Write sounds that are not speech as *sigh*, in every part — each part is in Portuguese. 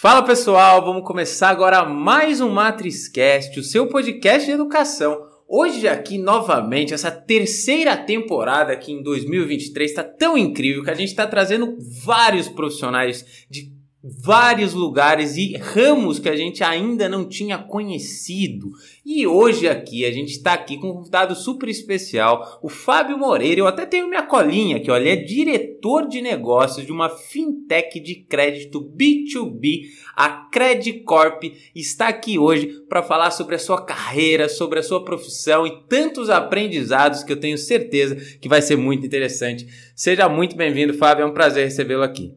Fala pessoal, vamos começar agora mais um MatrizCast, o seu podcast de educação. Hoje aqui novamente, essa terceira temporada aqui em 2023 está tão incrível que a gente está trazendo vários profissionais de vários lugares e ramos que a gente ainda não tinha conhecido. E hoje aqui a gente está aqui com um convidado super especial, o Fábio Moreira. Eu até tenho minha colinha aqui, olha, ele é diretor de negócios de uma fintech de crédito B2B, a Credcorp. Está aqui hoje para falar sobre a sua carreira, sobre a sua profissão e tantos aprendizados que eu tenho certeza que vai ser muito interessante. Seja muito bem-vindo, Fábio. É um prazer recebê-lo aqui.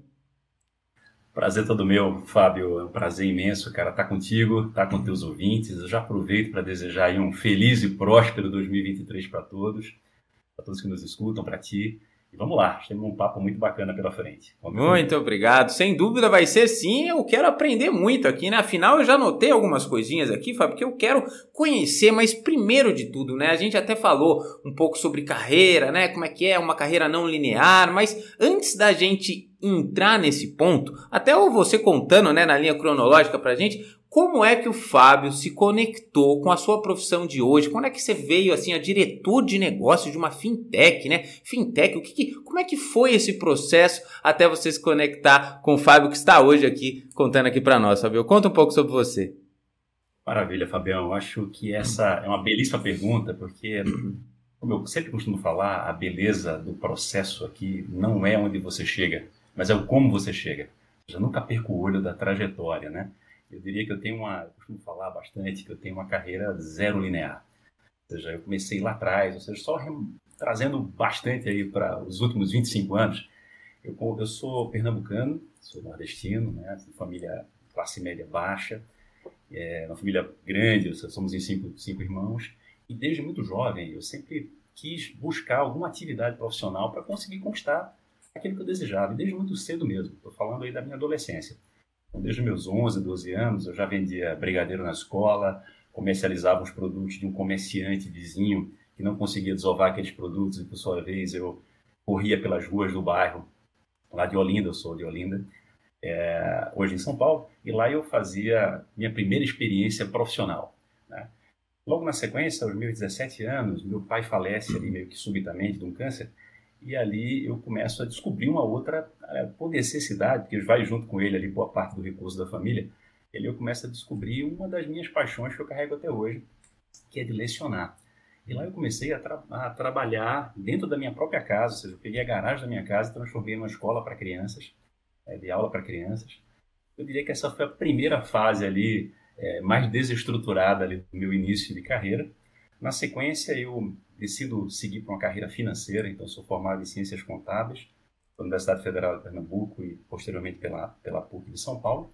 Prazer todo meu, Fábio. É um prazer imenso, cara, estar tá contigo, estar tá com teus ouvintes. Eu já aproveito para desejar um feliz e próspero 2023 para todos, para todos que nos escutam, para ti. E vamos lá, temos um papo muito bacana pela frente. Vamos muito obrigado. Sem dúvida vai ser sim. Eu quero aprender muito aqui, né? Afinal, eu já notei algumas coisinhas aqui, Fábio, porque eu quero conhecer, mas primeiro de tudo, né? A gente até falou um pouco sobre carreira, né? Como é que é uma carreira não linear, mas antes da gente entrar nesse ponto, até você contando, né, na linha cronológica pra gente, como é que o Fábio se conectou com a sua profissão de hoje? Quando é que você veio assim a diretor de negócios de uma fintech, né? Fintech, o que, que, como é que foi esse processo até você se conectar com o Fábio que está hoje aqui contando aqui para nós, Fábio? Conta um pouco sobre você. Maravilha, Fabião. Acho que essa é uma belíssima pergunta, porque como eu sempre costumo falar, a beleza do processo aqui não é onde você chega, mas é o como você chega. Eu nunca perco o olho da trajetória, né? Eu diria que eu tenho uma, costumo falar bastante, que eu tenho uma carreira zero linear. Ou seja, eu comecei lá atrás, ou seja, só trazendo bastante aí para os últimos 25 anos. Eu, eu sou pernambucano, sou nordestino, né? De família classe média baixa, é, uma família grande, somos em cinco, cinco irmãos. E desde muito jovem, eu sempre quis buscar alguma atividade profissional para conseguir conquistar aquilo que eu desejava, desde muito cedo mesmo. Estou falando aí da minha adolescência. Então, desde meus 11, 12 anos, eu já vendia brigadeiro na escola, comercializava os produtos de um comerciante vizinho que não conseguia desovar aqueles produtos, e por sua vez eu corria pelas ruas do bairro, lá de Olinda, eu sou de Olinda, é, hoje em São Paulo, e lá eu fazia minha primeira experiência profissional. Né? Logo na sequência, aos meus 17 anos, meu pai falece ali meio que subitamente de um câncer, e ali eu começo a descobrir uma outra, é, por necessidade, porque vai junto com ele ali boa parte do recurso da família, ele eu começo a descobrir uma das minhas paixões que eu carrego até hoje, que é de lecionar. E lá eu comecei a, tra a trabalhar dentro da minha própria casa, ou seja, eu peguei a garagem da minha casa e transformei numa escola para crianças, é, de aula para crianças. Eu diria que essa foi a primeira fase ali, é, mais desestruturada ali do meu início de carreira. Na sequência, eu decido seguir para uma carreira financeira, então sou formado em Ciências Contábeis pela Universidade Federal de Pernambuco e posteriormente pela, pela PUC de São Paulo.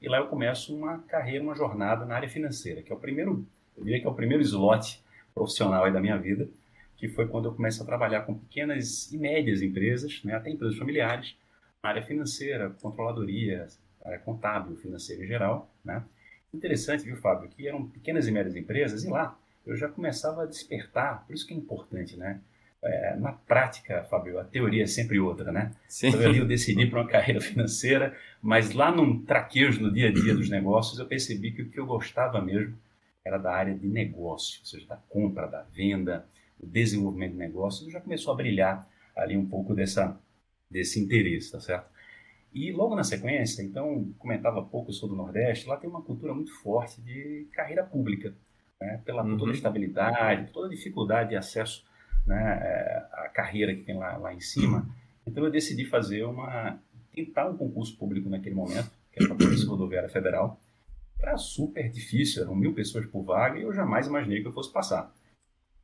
E lá eu começo uma carreira, uma jornada na área financeira, que é o primeiro, eu diria que é o primeiro slot profissional da minha vida, que foi quando eu começo a trabalhar com pequenas e médias empresas, né, até empresas familiares, na área financeira, controladoria, área contábil, financeira em geral, né? Interessante, viu, Fábio, que eram pequenas e médias empresas e lá eu já começava a despertar, por isso que é importante, né? É, na prática, Fábio, a teoria é sempre outra, né? Sim. Então ali eu decidi para uma *laughs* carreira financeira, mas lá num traquejo no dia a dia dos negócios, eu percebi que o que eu gostava mesmo era da área de negócio, ou seja, da compra, da venda, do desenvolvimento de negócios, já começou a brilhar ali um pouco dessa, desse interesse, tá certo? E logo na sequência, então, comentava pouco sobre o Nordeste, lá tem uma cultura muito forte de carreira pública né, pela uhum. toda a estabilidade, toda a dificuldade de acesso né, é, à carreira que tem lá, lá em cima. Então eu decidi fazer uma tentar um concurso público naquele momento, que era para a Polícia Rodoviária Federal. Era super difícil, eram mil pessoas por vaga e eu jamais imaginei que eu fosse passar.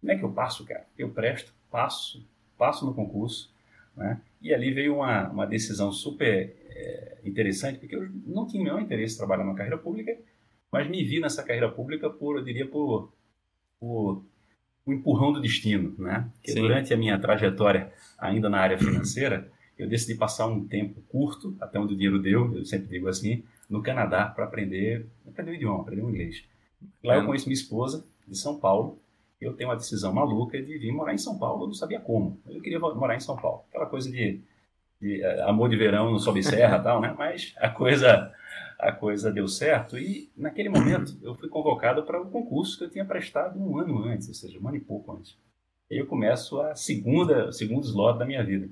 Como é que eu passo, cara? Eu presto, passo, passo no concurso, né? E ali veio uma, uma decisão super é, interessante, porque eu não tinha o menor interesse em trabalhar na carreira pública mas me vi nessa carreira pública por, eu diria, por, por um empurrão do destino, né? Que durante a minha trajetória ainda na área financeira, eu decidi passar um tempo curto, até onde o dinheiro deu, eu sempre digo assim, no Canadá para aprender, aprender o idioma, aprender o inglês. Lá eu conheço minha esposa de São Paulo. Eu tenho uma decisão maluca de vir morar em São Paulo. Eu não sabia como. Eu queria morar em São Paulo. Aquela coisa de, de eh, amor de verão não sobe serra, tal, né? Mas a coisa a coisa deu certo e naquele momento eu fui convocado para um concurso que eu tinha prestado um ano antes, ou seja, um ano e pouco antes. E eu começo a segunda, segundo slot da minha vida.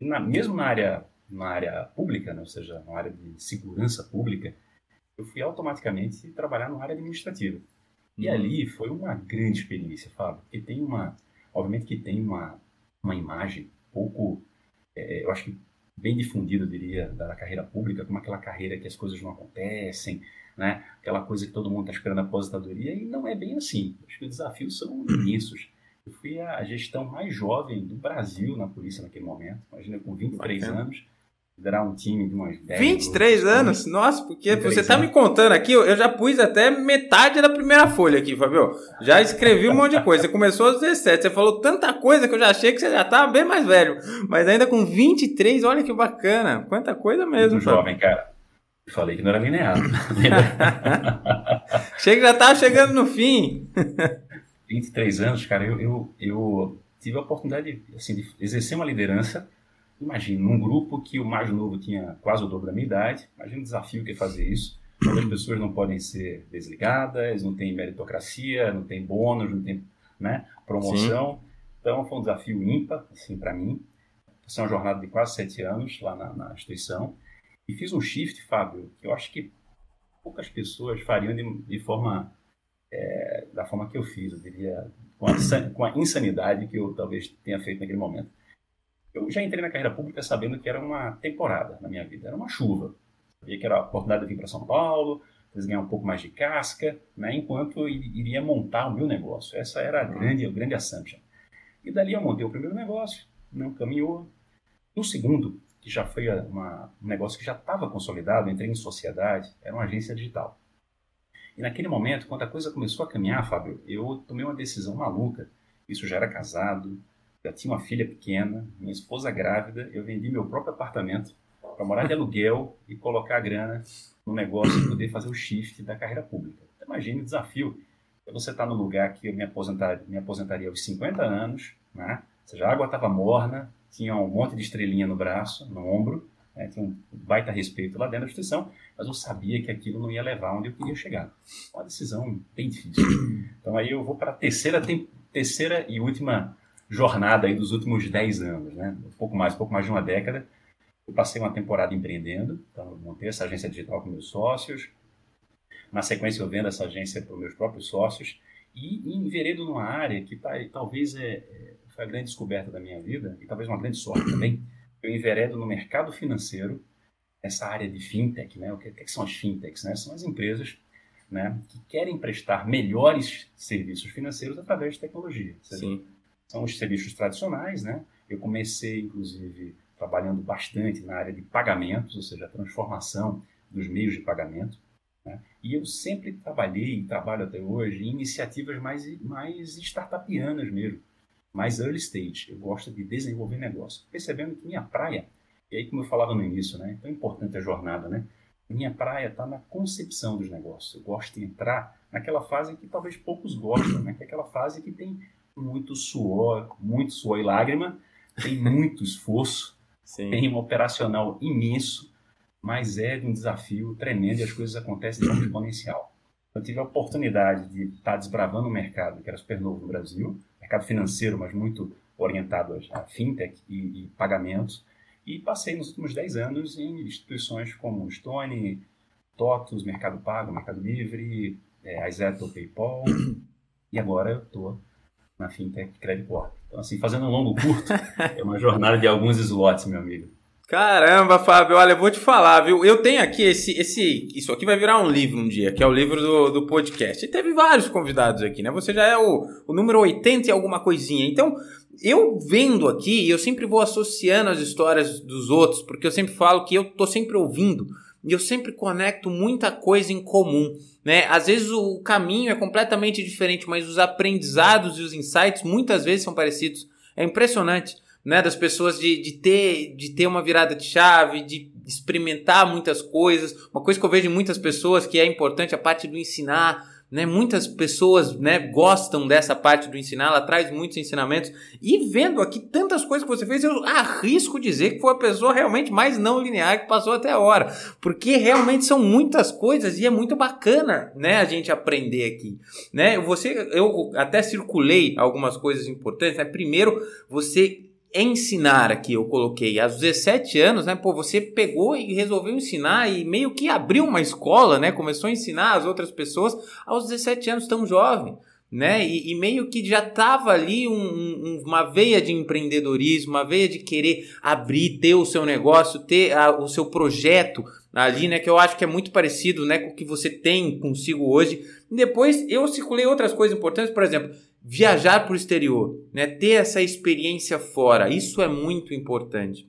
Na, mesmo na área, na área pública, né, ou seja, na área de segurança pública, eu fui automaticamente trabalhar na área administrativa. E uhum. ali foi uma grande experiência, Fábio, porque tem uma, obviamente que tem uma, uma imagem pouco, é, eu acho que bem difundida, eu diria, da carreira pública, como aquela carreira que as coisas não acontecem, né? aquela coisa que todo mundo está esperando a aposentadoria, e não é bem assim. Acho que os desafios são imensos. Eu fui a gestão mais jovem do Brasil na polícia naquele momento, imagina, com 23 Bacana. anos liderar um time de umas 10 23 anos? Nossa, porque você tá me contando aqui, eu já pus até metade da primeira folha aqui, Fabio. Já escrevi um monte de coisa. Você começou aos 17, você falou tanta coisa que eu já achei que você já tava bem mais velho. Mas ainda com 23, olha que bacana. Quanta coisa mesmo, Muito jovem, cara. Falei que não era linear. *laughs* Chega já tava chegando no fim. *laughs* 23 anos, cara, eu, eu, eu tive a oportunidade assim, de exercer uma liderança Imagina, num grupo que o mais novo tinha quase o dobro da minha idade, imagina o desafio que é fazer isso. As pessoas não podem ser desligadas, não tem meritocracia, não tem bônus, não tem né, promoção. Sim. Então foi um desafio ímpar, assim, para mim. Foi uma jornada de quase sete anos lá na, na, instituição. E fiz um shift, Fábio, que eu acho que poucas pessoas fariam de, de forma, é, da forma que eu fiz, eu diria, com a, com a insanidade que eu talvez tenha feito naquele momento. Eu já entrei na carreira pública sabendo que era uma temporada na minha vida, era uma chuva. Sabia que era a oportunidade de vir para São Paulo, depois ganhar um pouco mais de casca, né, enquanto eu iria montar o meu negócio. Essa era a grande, a grande assumption. E dali eu montei o primeiro negócio, não caminhou. No segundo, que já foi uma, um negócio que já estava consolidado, entrei em sociedade, era uma agência digital. E naquele momento, quando a coisa começou a caminhar, Fábio, eu tomei uma decisão maluca. Isso já era casado, já tinha uma filha pequena, minha esposa grávida, eu vendi meu próprio apartamento para morar de aluguel e colocar a grana no negócio e poder fazer o shift da carreira pública. Então, imagine o desafio. Você está no lugar que eu me, aposentar, me aposentaria aos 50 anos, né? ou seja, a água estava morna, tinha um monte de estrelinha no braço, no ombro, né? tinha um baita respeito lá dentro da instituição, mas eu sabia que aquilo não ia levar onde eu queria chegar. Uma decisão bem difícil. Então aí eu vou para a terceira, terceira e última jornada aí dos últimos 10 anos, né? Um pouco mais, um pouco mais de uma década. Eu passei uma temporada empreendendo, então montei essa agência digital com meus sócios. Na sequência eu vendo essa agência para os meus próprios sócios e enveredo numa área que tá, talvez é, é, foi a grande descoberta da minha vida e talvez uma grande sorte também. Eu enveredo no mercado financeiro, essa área de fintech, né? O que, que são as fintechs? Né? São as empresas né, que querem prestar melhores serviços financeiros através de tecnologia. Sim são os serviços tradicionais, né? Eu comecei, inclusive, trabalhando bastante na área de pagamentos, ou seja, a transformação dos meios de pagamento. Né? E eu sempre trabalhei e trabalho até hoje em iniciativas mais, mais startupianas mesmo, mais early stage. Eu gosto de desenvolver negócio, percebendo que minha praia, e aí como eu falava no início, né? Tão importante a jornada, né? Minha praia está na concepção dos negócios. Eu gosto de entrar naquela fase que talvez poucos gostam, né? Que é aquela fase que tem muito suor, muito suor e lágrima, tem muito esforço, Sim. tem um operacional imenso, mas é um desafio tremendo e as coisas acontecem de forma exponencial. Eu tive a oportunidade de estar desbravando um mercado que era super novo no Brasil, mercado financeiro, mas muito orientado a fintech e, e pagamentos, e passei nos últimos 10 anos em instituições como Stone, TOTUS, Mercado Pago, Mercado Livre, é, a Izeto, PayPal, e agora eu estou na fintech Credit Corp. Então, assim, fazendo um longo curto, *laughs* é uma jornada de alguns slots, meu amigo. Caramba, Fábio, olha, eu vou te falar, viu? Eu tenho aqui esse, esse. Isso aqui vai virar um livro um dia, que é o livro do, do podcast. E teve vários convidados aqui, né? Você já é o, o número 80 e alguma coisinha. Então, eu vendo aqui, eu sempre vou associando as histórias dos outros, porque eu sempre falo que eu tô sempre ouvindo e eu sempre conecto muita coisa em comum. Né? Às vezes o caminho é completamente diferente, mas os aprendizados e os insights muitas vezes são parecidos. É impressionante, né? Das pessoas de, de, ter, de ter uma virada de chave, de experimentar muitas coisas. Uma coisa que eu vejo em muitas pessoas que é importante, a parte do ensinar. Né? Muitas pessoas, né, gostam dessa parte do ensinar, ela traz muitos ensinamentos. E vendo aqui tantas coisas que você fez, eu arrisco dizer que foi a pessoa realmente mais não linear que passou até agora, porque realmente são muitas coisas e é muito bacana, né, a gente aprender aqui, né? Você eu até circulei algumas coisas importantes, né? Primeiro, você ensinar aqui, eu coloquei, aos 17 anos, né? Pô, você pegou e resolveu ensinar e meio que abriu uma escola, né? Começou a ensinar as outras pessoas aos 17 anos, tão jovem. Né? E, e meio que já tava ali um, um, uma veia de empreendedorismo, uma veia de querer abrir, ter o seu negócio, ter a, o seu projeto ali, né? Que eu acho que é muito parecido, né, com o que você tem consigo hoje. E depois eu circulei outras coisas importantes, por exemplo, viajar para o exterior, né? ter essa experiência fora, isso é muito importante.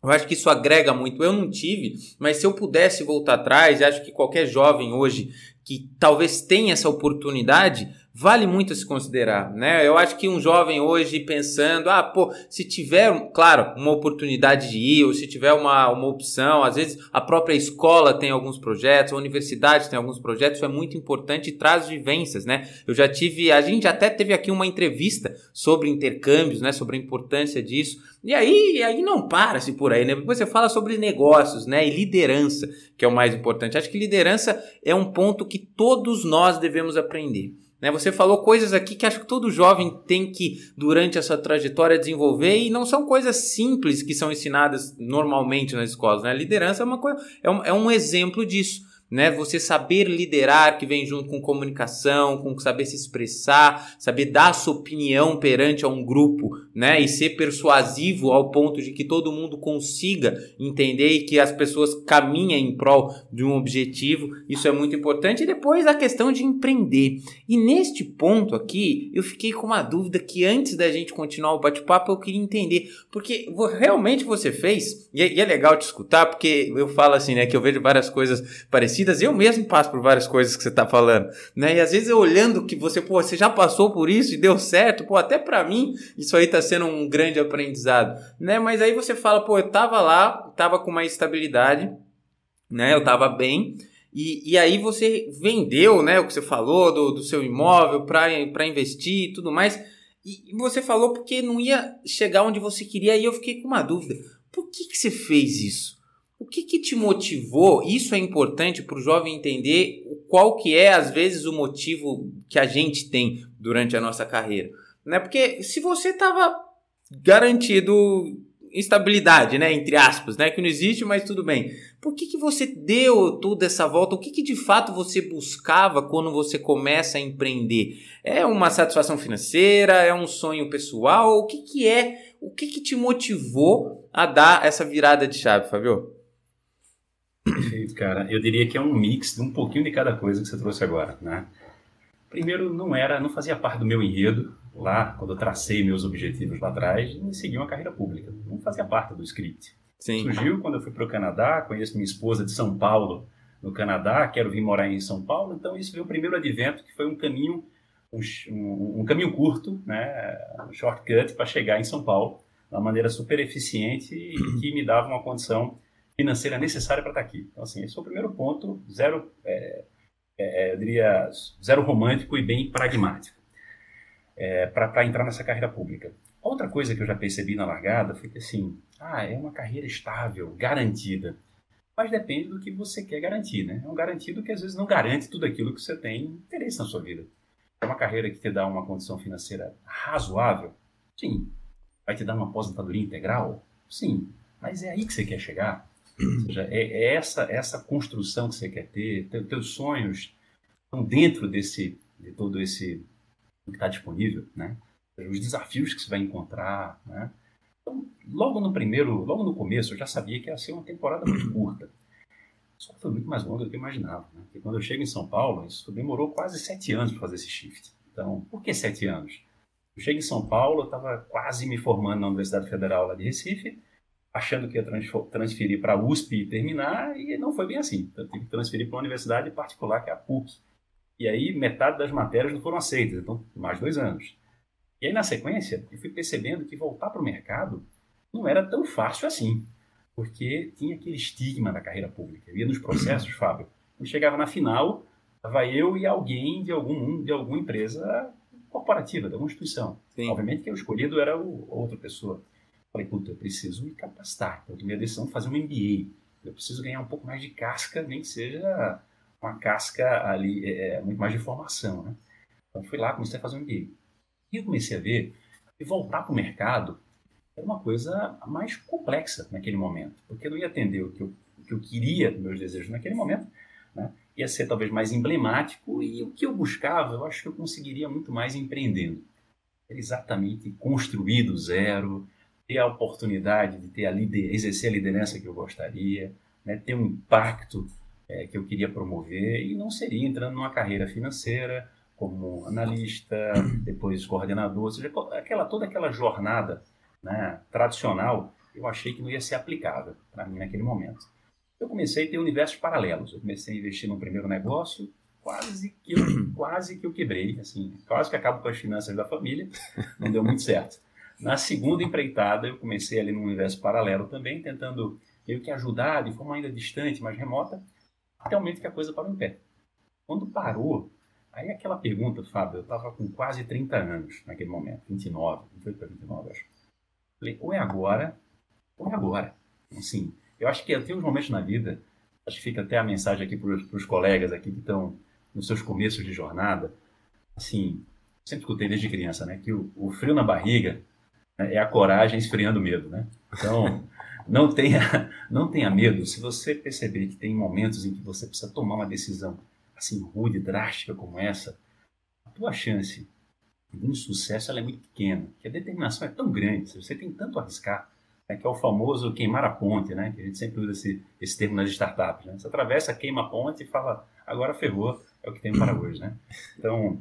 Eu acho que isso agrega muito. Eu não tive, mas se eu pudesse voltar atrás, acho que qualquer jovem hoje que talvez tenha essa oportunidade, vale muito se considerar, né? Eu acho que um jovem hoje pensando, ah, pô, se tiver, claro, uma oportunidade de ir, ou se tiver uma, uma opção, às vezes a própria escola tem alguns projetos, a universidade tem alguns projetos, isso é muito importante e traz vivências, né? Eu já tive, a gente até teve aqui uma entrevista sobre intercâmbios, né? Sobre a importância disso. E aí, aí não para-se por aí, né? Depois você fala sobre negócios, né? E liderança, que é o mais importante. Acho que liderança é um ponto que todos nós devemos aprender. Né? Você falou coisas aqui que acho que todo jovem tem que, durante a sua trajetória, desenvolver e não são coisas simples que são ensinadas normalmente nas escolas. Né? Liderança é, uma coisa, é, um, é um exemplo disso né? Você saber liderar, que vem junto com comunicação, com saber se expressar, saber dar sua opinião perante a um grupo, né? E ser persuasivo ao ponto de que todo mundo consiga entender e que as pessoas caminhem em prol de um objetivo. Isso é muito importante. E depois a questão de empreender. E neste ponto aqui, eu fiquei com uma dúvida que antes da gente continuar o bate-papo, eu queria entender. Porque realmente você fez, e é, e é legal te escutar, porque eu falo assim, né? Que eu vejo várias coisas parecidas. Eu mesmo passo por várias coisas que você está falando, né? E às vezes eu olhando que você, pô, você já passou por isso e deu certo, pô, até para mim isso aí está sendo um grande aprendizado, né? Mas aí você fala, pô, eu tava lá, tava com uma estabilidade, né? Eu tava bem. E, e aí você vendeu, né? O que você falou do, do seu imóvel para investir e tudo mais. E, você falou porque não ia chegar onde você queria. E eu fiquei com uma dúvida. Por que, que você fez isso? O que, que te motivou? Isso é importante para o jovem entender qual que é, às vezes, o motivo que a gente tem durante a nossa carreira. Né? Porque se você estava garantido estabilidade, né, entre aspas, né, que não existe, mas tudo bem. Por que, que você deu toda essa volta? O que, que de fato você buscava quando você começa a empreender? É uma satisfação financeira? É um sonho pessoal? O que, que é? O que, que te motivou a dar essa virada de chave, Fabio? Perfeito, cara. Eu diria que é um mix de um pouquinho de cada coisa que você trouxe agora, né? Primeiro, não era, não fazia parte do meu enredo lá, quando eu tracei meus objetivos lá atrás, em seguir uma carreira pública. Não fazia parte do script. Sim. Surgiu quando eu fui para o Canadá, conheço minha esposa de São Paulo, no Canadá, quero vir morar em São Paulo, então isso veio o primeiro advento, que foi um caminho, um, um, um caminho curto, né, um shortcut para chegar em São Paulo, de uma maneira super eficiente e *clears throat* que me dava uma condição financeira necessária para estar tá aqui. Então, assim, esse é o primeiro ponto, zero, é, é, eu diria, zero romântico e bem pragmático, é, para entrar nessa carreira pública. Outra coisa que eu já percebi na largada foi que, assim, ah, é uma carreira estável, garantida. Mas depende do que você quer garantir, né? É um garantido que às vezes não garante tudo aquilo que você tem interesse na sua vida. É uma carreira que te dá uma condição financeira razoável? Sim. Vai te dar uma aposentadoria integral? Sim. Mas é aí que você quer chegar? Ou seja, é, é, essa, essa construção que você quer ter, te, teus sonhos estão dentro desse, de todo esse que está disponível, né? Os desafios que você vai encontrar, né? Então, logo no primeiro, logo no começo, eu já sabia que ia ser uma temporada muito *clears throat* curta. Só que foi muito mais longa do que eu imaginava. Né? Porque quando eu chego em São Paulo, isso demorou quase sete anos para fazer esse shift. Então, por que sete anos? Eu chego em São Paulo, eu estava quase me formando na Universidade Federal lá de Recife, achando que ia transferir para a USP e terminar, e não foi bem assim. Eu tive que transferir para uma universidade particular, que é a PUC. E aí, metade das matérias não foram aceitas, então, mais dois anos. E aí, na sequência, eu fui percebendo que voltar para o mercado não era tão fácil assim, porque tinha aquele estigma da carreira pública. Eu ia nos processos, *clears throat* Fábio, eu chegava na final, Estava eu e alguém de, algum, de alguma empresa corporativa, de alguma instituição. Sim. Obviamente que o escolhido era o, outra pessoa. Falei, puta, eu preciso me capacitar. Eu tomei a decisão de fazer um MBA. Eu preciso ganhar um pouco mais de casca, nem que seja uma casca ali, é, é, muito mais de formação, né? Então, fui lá, comecei a fazer um MBA. E eu comecei a ver que voltar para o mercado era uma coisa mais complexa naquele momento, porque eu não ia atender o que eu, o que eu queria, meus desejos naquele momento, né? ia ser talvez mais emblemático e o que eu buscava, eu acho que eu conseguiria muito mais empreendendo. Era exatamente construir do zero, ter a oportunidade de ter a lider exercer a liderança que eu gostaria, né? ter um impacto é, que eu queria promover e não seria entrando numa carreira financeira como analista, *clears throat* depois coordenador, ou seja, aquela, toda aquela jornada né, tradicional, eu achei que não ia ser aplicável para mim naquele momento. Eu comecei a ter universos paralelos. Eu comecei a investir no primeiro negócio, quase que eu, *clears throat* quase que eu quebrei, assim, quase que acabo com as finanças da família, não deu muito certo. Na segunda empreitada, eu comecei ali num universo paralelo também, tentando meio que ajudar de forma ainda distante, mais remota, até o momento que a coisa parou em pé. Quando parou, aí aquela pergunta, Fábio, eu estava com quase 30 anos naquele momento, 29, 28 para 29, acho. Falei, ou é agora, ou é agora. Assim, eu acho que tem uns momentos na vida, acho que fica até a mensagem aqui para os colegas aqui que estão nos seus começos de jornada, assim, sempre escutei desde criança, né, que o, o frio na barriga né, é a coragem esfriando o medo, né? Então, não tenha, *laughs* não tenha medo. Se você perceber que tem momentos em que você precisa tomar uma decisão assim rude, drástica como essa, a tua chance de um sucesso ela é muito pequena, que a determinação é tão grande, você tem tanto a arriscar, né, que é o famoso queimar a ponte, né? Que a gente sempre usa esse, esse termo nas startups, né? Você atravessa, queima a ponte e fala, agora ferrou, é o que tem para *coughs* hoje, né? Então,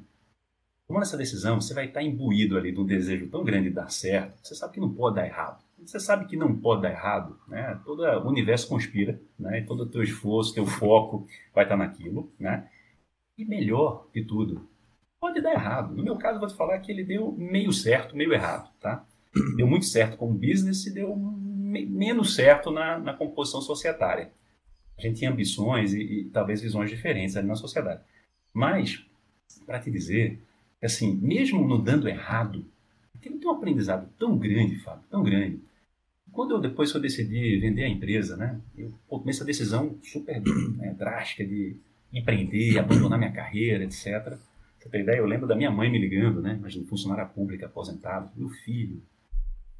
tomando essa decisão, você vai estar imbuído ali de um desejo tão grande de dar certo, você sabe que não pode dar errado. Você sabe que não pode dar errado, né? Todo o universo conspira, né? Todo o teu esforço, teu foco vai estar naquilo, né? E melhor de tudo, pode dar errado. No meu caso, vou te falar que ele deu meio certo, meio errado, tá? Deu muito certo como business e deu me menos certo na, na, composição societária. A gente tinha ambições e, e talvez visões diferentes ali na sociedade. Mas, para te dizer, assim, mesmo no dando errado, tem um aprendizado tão grande, Fábio, tão grande. Quando eu, depois eu decidi vender a empresa, né, eu tomei essa decisão super *coughs* né, drástica de empreender, abandonar minha carreira, etc. Você tem ideia? Eu lembro da minha mãe me ligando, né? Imagina, funcionária pública, aposentado. Meu filho,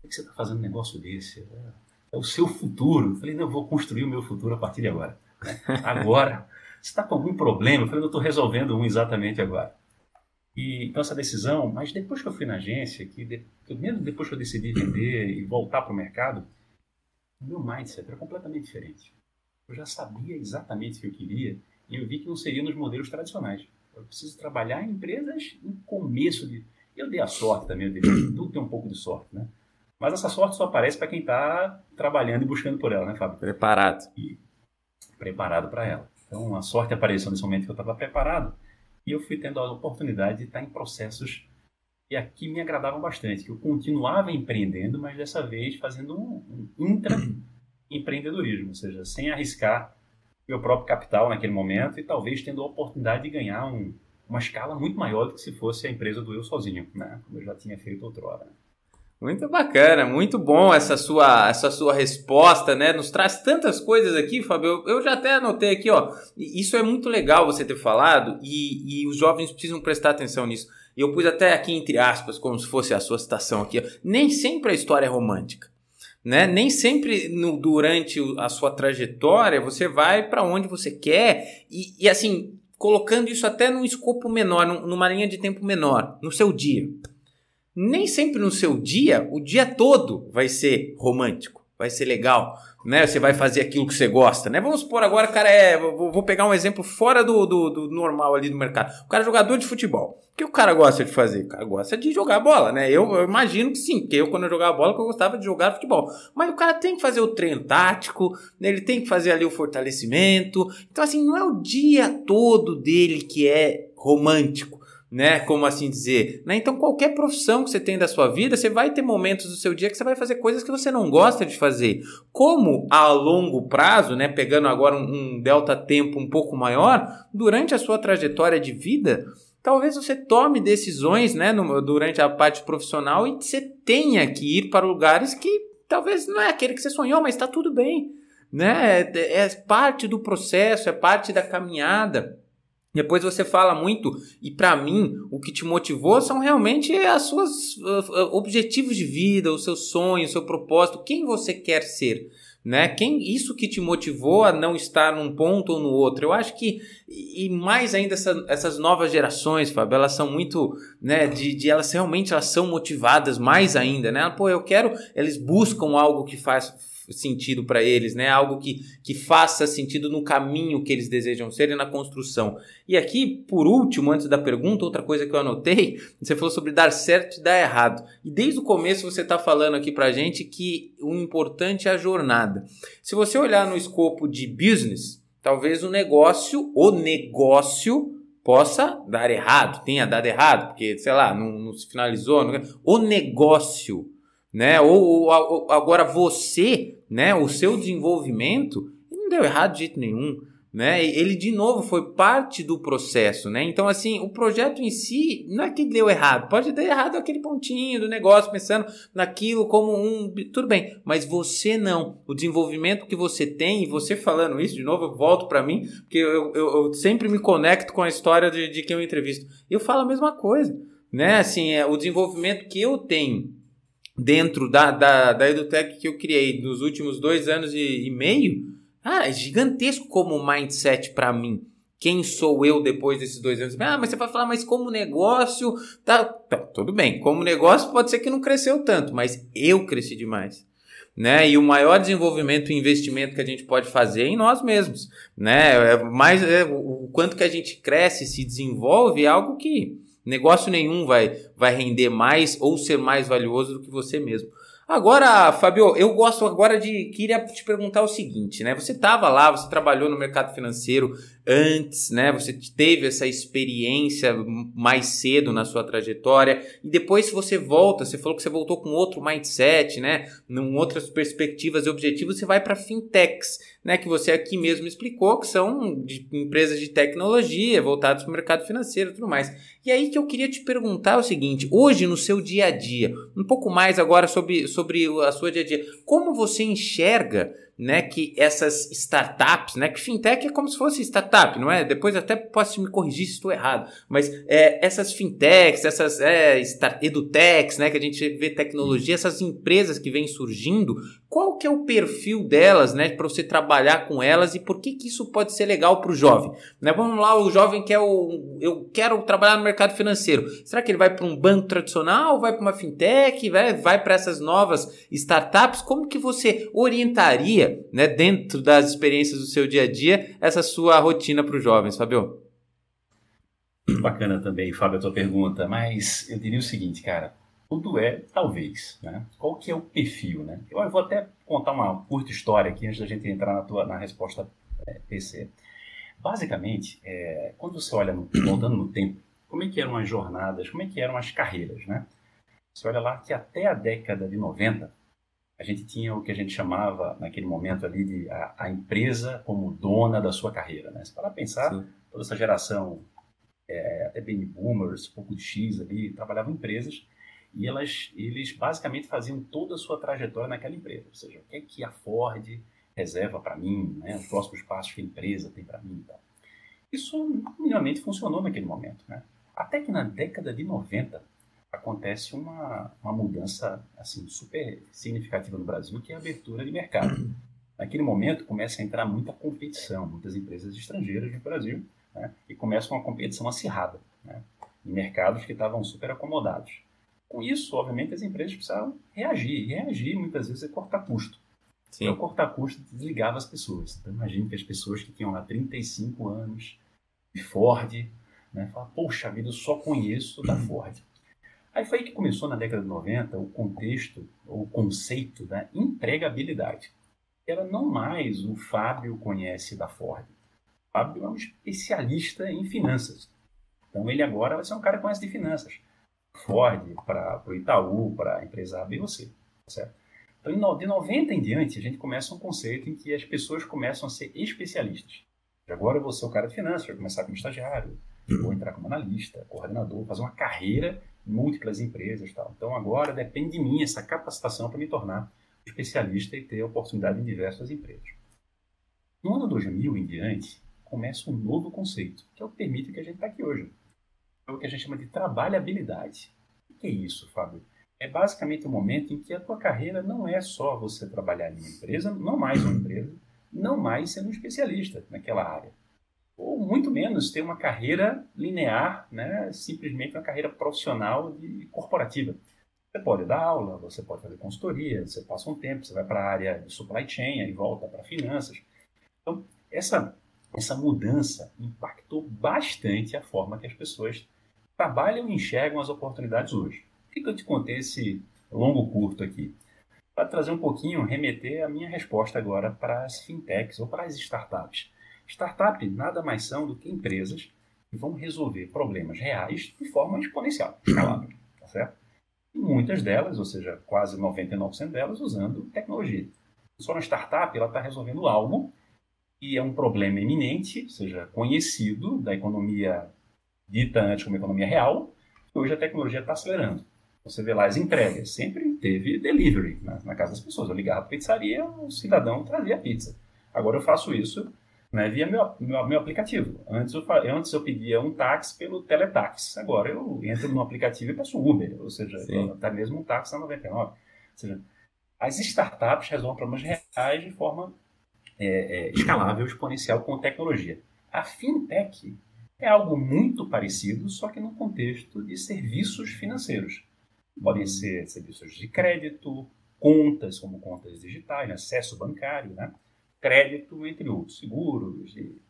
por que você está fazendo um negócio desse? É, é, o seu futuro. Eu falei, não, eu vou construir o meu futuro a partir de agora. Né? Agora. Você está com algum problema? Eu falei, não estou resolvendo um exatamente agora. E, então, essa decisão, mas depois que eu fui na agência, que, de, que mesmo depois que eu decidi vender e voltar para o mercado, o meu mindset era completamente diferente. Eu já sabia exatamente o que eu queria e eu vi que não seria nos modelos tradicionais. Eu preciso trabalhar em empresas em começo de. Eu dei a sorte também, eu dei, tudo tem um pouco de sorte, né? Mas essa sorte só aparece para quem está trabalhando e buscando por ela, né, Fábio? Preparado. E preparado para ela. Então, a sorte apareceu nesse momento que eu estava preparado e eu fui tendo a oportunidade de estar em processos que aqui me agradavam bastante, que eu continuava empreendendo, mas dessa vez fazendo um, um intraempreendedorismo, ou seja, sem arriscar meu próprio capital naquele momento e talvez tendo a oportunidade de ganhar um, uma escala muito maior do que se fosse a empresa do eu sozinho, né? como eu já tinha feito outrora. Muito bacana, muito bom essa sua essa sua resposta, né? Nos traz tantas coisas aqui, Fábio. Eu, eu já até anotei aqui, ó. Isso é muito legal você ter falado e, e os jovens precisam prestar atenção nisso. E eu pus até aqui entre aspas, como se fosse a sua citação aqui. Ó. Nem sempre a história é romântica. Né? Nem sempre no, durante a sua trajetória você vai para onde você quer e, e, assim colocando isso até num escopo menor, numa linha de tempo menor, no seu dia nem sempre no seu dia, o dia todo vai ser romântico, vai ser legal, né? Você vai fazer aquilo que você gosta, né? Vamos supor agora, cara, é. Vou, pegar um exemplo fora do, do, do, normal ali do mercado. O cara é jogador de futebol. O que o cara gosta de fazer? O cara gosta de jogar bola, né? Eu, eu imagino que sim, porque eu, quando eu jogava bola, eu gostava de jogar futebol. Mas o cara tem que fazer o treino tático, né? ele tem que fazer ali o fortalecimento. Então, assim, não é o dia todo dele que é romântico né? Como assim dizer? Né? Então, qualquer profissão que você tem da sua vida, você vai ter momentos do seu dia que você vai fazer coisas que você não gosta de fazer. Como a longo prazo, né? Pegando agora um, um delta tempo um pouco maior, durante a sua trajetória de vida, talvez você tome decisões, né? No, durante a parte profissional e você tenha que ir para lugares que talvez não é aquele que você sonhou, mas está tudo bem. Né? É, é parte do processo, é parte da caminhada. Depois você fala muito, e para mim, o que te motivou são realmente as suas uh, objetivos de vida, os seus sonhos, o seu propósito, quem você quer ser. Né? Quem isso que te motivou a não estar num ponto ou no outro? Eu acho que e mais ainda essa, essas novas gerações, Fábio, elas são muito, né, de, de, elas realmente elas são motivadas mais ainda, né? Pô, eu quero, eles buscam algo que faz sentido para eles, né? Algo que, que faça sentido no caminho que eles desejam ser e na construção. E aqui, por último, antes da pergunta, outra coisa que eu anotei, *laughs* você falou sobre dar certo e dar errado. E desde o começo você está falando aqui para gente que o importante é a jornada. Se você olhar no escopo de business, talvez o negócio, o negócio possa dar errado, tenha dado errado, porque, sei lá, não, não se finalizou. Não... O negócio né? Ou, ou, agora você, né? O seu desenvolvimento não deu errado de jeito nenhum, né? Ele de novo foi parte do processo, né? Então assim, o projeto em si não é que deu errado, pode dar errado aquele pontinho do negócio pensando naquilo como um tudo bem, mas você não. O desenvolvimento que você tem e você falando isso de novo, eu volto para mim porque eu, eu, eu, sempre me conecto com a história de, de quem eu entrevisto. Eu falo a mesma coisa, né? Assim, é o desenvolvimento que eu tenho dentro da, da, da EduTech que eu criei nos últimos dois anos e, e meio, ah, é gigantesco como mindset para mim. Quem sou eu depois desses dois anos? Ah, mas você vai falar, mas como negócio. Tá, tá, tudo bem. Como negócio pode ser que não cresceu tanto, mas eu cresci demais. Né? E o maior desenvolvimento e investimento que a gente pode fazer é em nós mesmos. Né? É mais, é, o quanto que a gente cresce, se desenvolve, é algo que Negócio nenhum vai, vai render mais ou ser mais valioso do que você mesmo. Agora, Fabio, eu gosto agora de. Queria te perguntar o seguinte, né? Você estava lá, você trabalhou no mercado financeiro antes, né? Você teve essa experiência mais cedo na sua trajetória e depois você volta, você falou que você voltou com outro mindset, né? Com outras perspectivas e objetivos, você vai para fintechs, né? Que você aqui mesmo explicou que são de empresas de tecnologia voltadas para o mercado financeiro e tudo mais. E aí que eu queria te perguntar o seguinte: hoje no seu dia a dia, um pouco mais agora sobre, sobre a sua dia a dia, como você enxerga né, que essas startups, né, que fintech é como se fosse startup, não é? Depois até posso me corrigir se estou errado, mas é, essas fintechs, essas é, edutechs, né, que a gente vê tecnologia, essas empresas que vêm surgindo, qual que é o perfil delas, né, para você trabalhar com elas e por que que isso pode ser legal para o jovem, né? Vamos lá, o jovem quer o, eu quero trabalhar no mercado financeiro. Será que ele vai para um banco tradicional, vai para uma fintech, vai, vai para essas novas startups? Como que você orientaria, né, dentro das experiências do seu dia a dia, essa sua rotina para os jovens, Fabio? Bacana também, Fábio, a tua pergunta, mas eu diria o seguinte, cara tudo é talvez, né? Qual que é o perfil, né? Eu vou até contar uma curta história aqui antes da gente entrar na tua na resposta é, PC. Basicamente, é, quando você olha no, *coughs* voltando no tempo, como é que eram as jornadas, como é que eram as carreiras, né? Você olha lá que até a década de 90 a gente tinha o que a gente chamava naquele momento ali de a, a empresa como dona da sua carreira, né? Se para pensar, Sim. toda essa geração é, até baby boomers, pouco de X ali, trabalhavam em empresas e elas, eles basicamente faziam toda a sua trajetória naquela empresa. Ou seja, o que é que a Ford reserva para mim, né? os próximos passos que a empresa tem para mim. Isso minimamente funcionou naquele momento. Né? Até que na década de 90 acontece uma, uma mudança assim super significativa no Brasil, que é a abertura de mercado. Naquele momento começa a entrar muita competição, muitas empresas estrangeiras no Brasil, né? e começa uma competição acirrada né? em mercados que estavam super acomodados. Com isso, obviamente, as empresas precisavam reagir. E reagir, muitas vezes, é cortar custo. Sim. Então, cortar custo desligava as pessoas. Então, imagine que as pessoas que tinham lá 35 anos de Ford, né, falavam, poxa vida, eu só conheço da *clears throat* Ford. Aí foi aí que começou, na década de 90, o contexto, o conceito da empregabilidade. Era não mais o Fábio conhece da Ford. O Fábio é um especialista em finanças. Então ele agora vai ser um cara que conhece de finanças. Ford, para o Itaú, para a empresa A, B ou C. Certo? Então, de 90 em diante, a gente começa um conceito em que as pessoas começam a ser especialistas. Agora eu vou ser o cara de finanças, vou começar como estagiário, vou entrar como analista, coordenador, fazer uma carreira em múltiplas empresas. Tal. Então agora depende de mim essa capacitação para me tornar especialista e ter oportunidade em diversas empresas. No ano 2000 em diante, começa um novo conceito, que é o que permite que a gente está aqui hoje. É o que a gente chama de trabalhabilidade. O que é isso, Fábio? É basicamente o um momento em que a tua carreira não é só você trabalhar em uma empresa, não mais uma empresa, não mais sendo um especialista naquela área. Ou muito menos ter uma carreira linear, né? simplesmente uma carreira profissional e corporativa. Você pode dar aula, você pode fazer consultoria, você passa um tempo, você vai para a área de supply chain e volta para finanças. Então, essa, essa mudança impactou bastante a forma que as pessoas trabalham e enxergam as oportunidades hoje. Por que, que eu te contei esse longo curto aqui? Para trazer um pouquinho, remeter a minha resposta agora para as fintechs ou para as startups. Startup nada mais são do que empresas que vão resolver problemas reais de forma exponencial, escalável, tá certo? muitas delas, ou seja, quase 99% delas, usando tecnologia. Só na startup ela está resolvendo algo que é um problema eminente, ou seja, conhecido da economia dita antes como economia real, hoje a tecnologia está acelerando. Você vê lá as entregas, sempre teve delivery na, na casa das pessoas. Eu ligava para a pizzaria, o cidadão trazia a pizza. Agora eu faço isso né, via meu, meu, meu, aplicativo. Antes eu, antes eu pedia um táxi pelo teletaxi. Agora eu entro no aplicativo e peço Uber, ou seja, até mesmo um táxi na 99. Ou seja, as startups resolvem problemas reais de forma é, é, escalável, exponencial com tecnologia. A fintech é algo muito parecido, só que no contexto de serviços financeiros. Podem ser serviços de crédito, contas, como contas digitais, acesso bancário, né? crédito, entre outros, seguros e,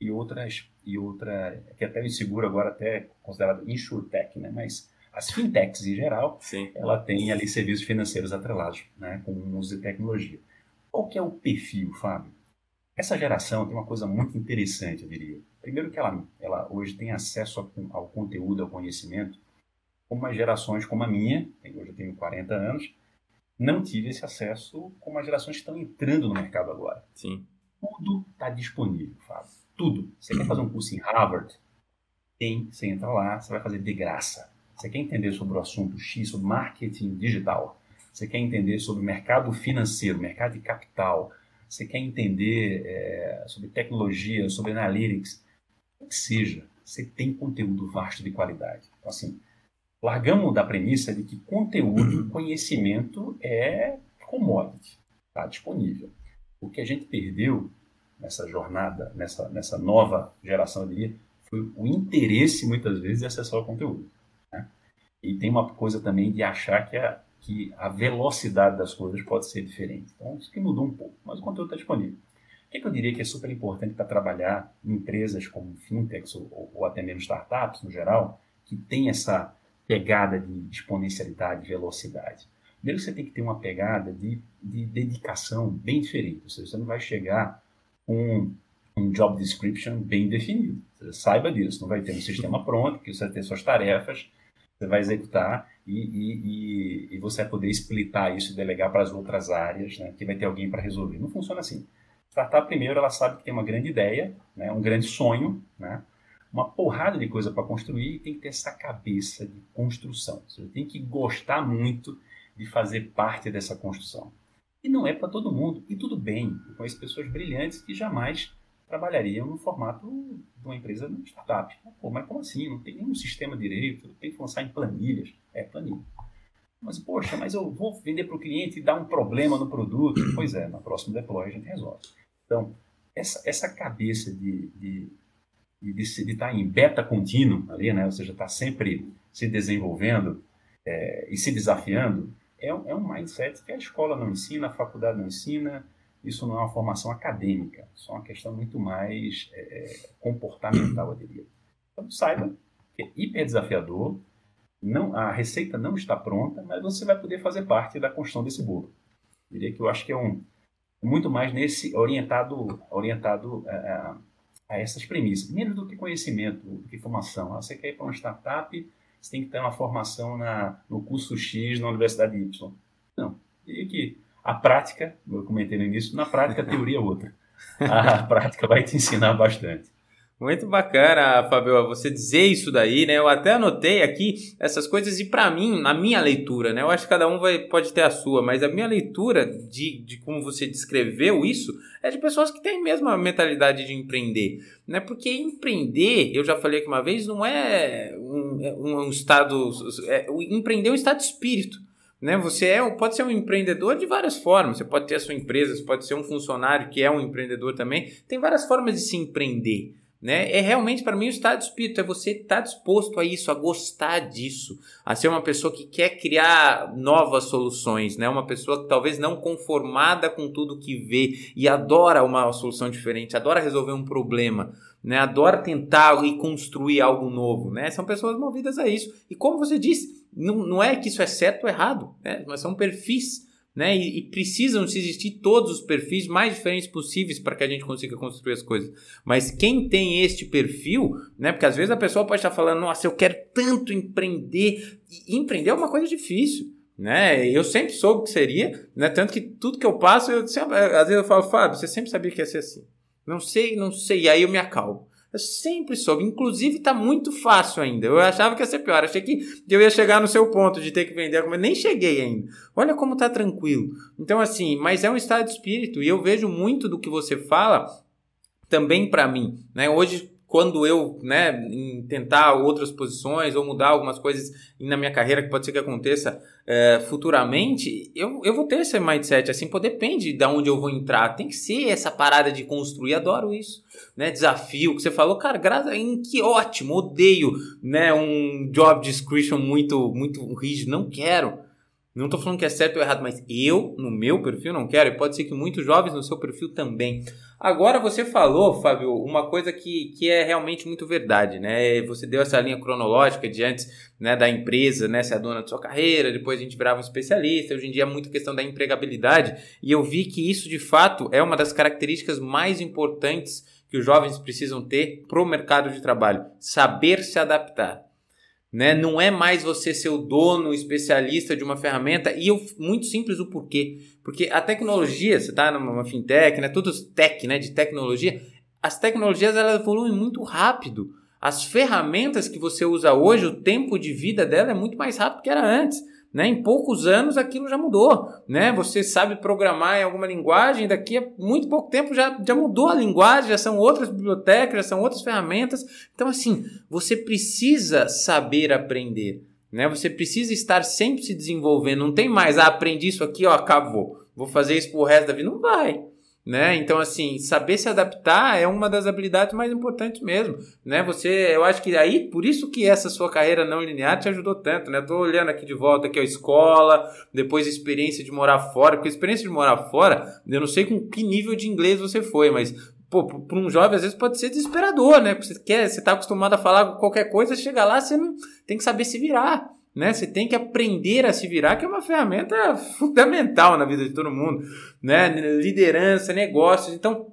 e outras, e outra, que até o seguro agora até é considerado insurtech, né? mas as fintechs em geral, Sim. ela tem ali serviços financeiros atrelados, né? com o uso de tecnologia. Qual que é o perfil, Fábio? Essa geração tem uma coisa muito interessante, eu diria. Primeiro que ela, ela hoje tem acesso ao, conteúdo, ao conhecimento, como as gerações como a minha, hoje eu tenho 40 anos, não tive esse acesso como as gerações que estão entrando no mercado agora. Sim. Tudo está disponível, Fábio. Tudo. Você quer fazer um curso em Harvard? Tem, você entra lá, você vai fazer de graça. Você quer entender sobre o assunto X, sobre marketing digital? Você quer entender sobre mercado financeiro, mercado de capital? Você quer entender é, sobre tecnologia, sobre analytics? O que seja, você tem conteúdo vasto de qualidade. Então, assim, largamos da premissa de que conteúdo, conhecimento é commodity, está disponível. O que a gente perdeu nessa jornada, nessa, nessa nova geração, eu diria, foi o interesse, muitas vezes, de acessar o conteúdo. Né? E tem uma coisa também de achar que a, que a velocidade das coisas pode ser diferente. Então, isso que mudou um pouco, mas o conteúdo está disponível. O que, que, eu diria que é super importante para trabalhar em empresas como fintechs ou, ou até mesmo startups, no geral, que tem essa pegada de exponencialidade, velocidade. Primeiro você tem que ter uma pegada de, de dedicação bem diferente. Ou seja, você não vai chegar com um job description bem definido. Você saiba disso. Não vai ter um sistema pronto, que você vai ter suas tarefas, você vai executar e, e, e, você vai poder explitar isso e delegar para as outras áreas, né, que vai ter alguém para resolver. Não funciona assim. Startup, primeiro, ela sabe que tem uma grande ideia, né, um grande sonho, né, uma porrada de coisa para construir e tem que ter essa cabeça de construção. Você tem que gostar muito de fazer parte dessa construção. E não é para todo mundo. E tudo bem. Eu conheço pessoas brilhantes que jamais trabalhariam no formato de uma empresa de startup. Pô, mas como assim? Não tem nenhum sistema direito, tem que lançar em planilhas. É, planilha. Mas, poxa, mas eu vou vender para o cliente e dar um problema no produto. *clears throat* Pois é, no próximo deploy a gente resolve. Então, essa, essa cabeça de, de e de, de estar em beta contínuo ali, né? ou seja, estar sempre se desenvolvendo é, e se desafiando, é, é um mindset que a escola não ensina, a faculdade não ensina, isso não é uma formação acadêmica, isso é uma questão muito mais é, é comportamental, eu diria. Então, saiba que é hiper desafiador, não, a receita não está pronta, mas você vai poder fazer parte da construção desse bolo. Eu diria que eu acho que é um muito mais nesse orientado orientado é, a essas premissas, menos do que conhecimento, do que formação. Ah, você quer ir para uma startup, você tem que ter uma formação na, no curso X na Universidade Y. Não. E que a prática, eu comentei no início, na prática a teoria é outra. A prática vai te ensinar bastante. Muito bacana, Fabio, você dizer isso daí, né? Eu até anotei aqui essas coisas e para mim, na minha leitura, né? Eu acho que cada um vai, pode ter a sua, mas a minha leitura de, de como você descreveu isso é de pessoas que têm mesmo a mentalidade de empreender, né? Porque empreender, eu já falei aqui uma vez, não é um, é um, um estado... É, empreender é um estado de espírito. Né? Você é, pode ser um empreendedor de várias formas. Você pode ter a sua empresa, você pode ser um funcionário que é um empreendedor também. Tem várias formas de se empreender. Né? É realmente para mim o estado de espírito, é você estar tá disposto a isso, a gostar disso, a ser uma pessoa que quer criar novas soluções, né? Uma pessoa que talvez não conformada com tudo que vê e adora uma solução diferente, adora resolver um problema, né? Adora tentar e construir algo novo, né? São pessoas movidas a isso. E como você disse, não, não é que isso é certo ou errado, né? Mas são perfis né? E, e, precisam se existir todos os perfis mais diferentes possíveis para que a gente consiga construir as coisas. Mas quem tem este perfil, né? Porque às vezes a pessoa pode estar falando, nossa, eu quero tanto empreender. E empreender é uma coisa difícil. Né? Eu sempre soube que seria, né? Tanto que tudo que eu passo, eu sempre, às vezes eu falo, Fábio, você sempre sabia que ia ser assim. Não sei, não sei. E aí eu me acalmo. Eu sempre soube. Inclusive, tá muito fácil ainda. Eu achava que ia ser pior. Achei que eu ia chegar no seu ponto de ter que vender. Mas nem cheguei ainda. Olha como tá tranquilo. Então, assim, mas é um estado de espírito. E eu vejo muito do que você fala também para mim. Né? Hoje, quando eu, né, em tentar outras posições ou mudar algumas coisas na minha carreira que pode ser que aconteça é, futuramente, eu, eu vou ter esse mindset, assim, pô, depende de onde eu vou entrar, tem que ser essa parada de construir, adoro isso, né, desafio, que você falou, cara, graças em que ótimo, odeio, né, um job description muito, muito rígido, não quero, não estou falando que é certo ou errado, mas eu, no meu perfil, não quero. E pode ser que muitos jovens no seu perfil também. Agora, você falou, Fábio, uma coisa que, que é realmente muito verdade, né? Você deu essa linha cronológica de antes né, da empresa, né? Ser a dona da sua carreira, depois a gente virava um especialista. Hoje em dia é muito questão da empregabilidade. E eu vi que isso, de fato, é uma das características mais importantes que os jovens precisam ter para o mercado de trabalho. Saber se adaptar. Né? Não é mais você ser o dono, especialista de uma ferramenta. E eu, muito simples o porquê. Porque a tecnologia, você está numa fintech, né? tudo tech, né? de tecnologia, as tecnologias elas evoluem muito rápido. As ferramentas que você usa hoje, o tempo de vida dela é muito mais rápido que era antes. Né? Em poucos anos aquilo já mudou. Né? Você sabe programar em alguma linguagem, daqui a muito pouco tempo já, já mudou a linguagem, já são outras bibliotecas, já são outras ferramentas. Então, assim, você precisa saber aprender. Né? Você precisa estar sempre se desenvolvendo. Não tem mais, ah, aprendi isso aqui, ó, acabou. Vou fazer isso pro resto da vida. Não vai né? Então, assim, saber se adaptar é uma das habilidades mais importantes mesmo, né? Você, eu acho que aí, por isso que essa sua carreira não linear te ajudou tanto, né? Tô olhando aqui de volta aqui a escola, depois a experiência de morar fora, porque a experiência de morar fora, eu não sei com que nível de inglês você foi, mas pô, para um jovem às vezes pode ser desesperador, né? Você quer, você tá acostumado a falar qualquer coisa, chega lá, você não tem que saber se virar né? Você tem que aprender a se virar, que é uma ferramenta fundamental na vida de todo mundo, né? Liderança, negócios, então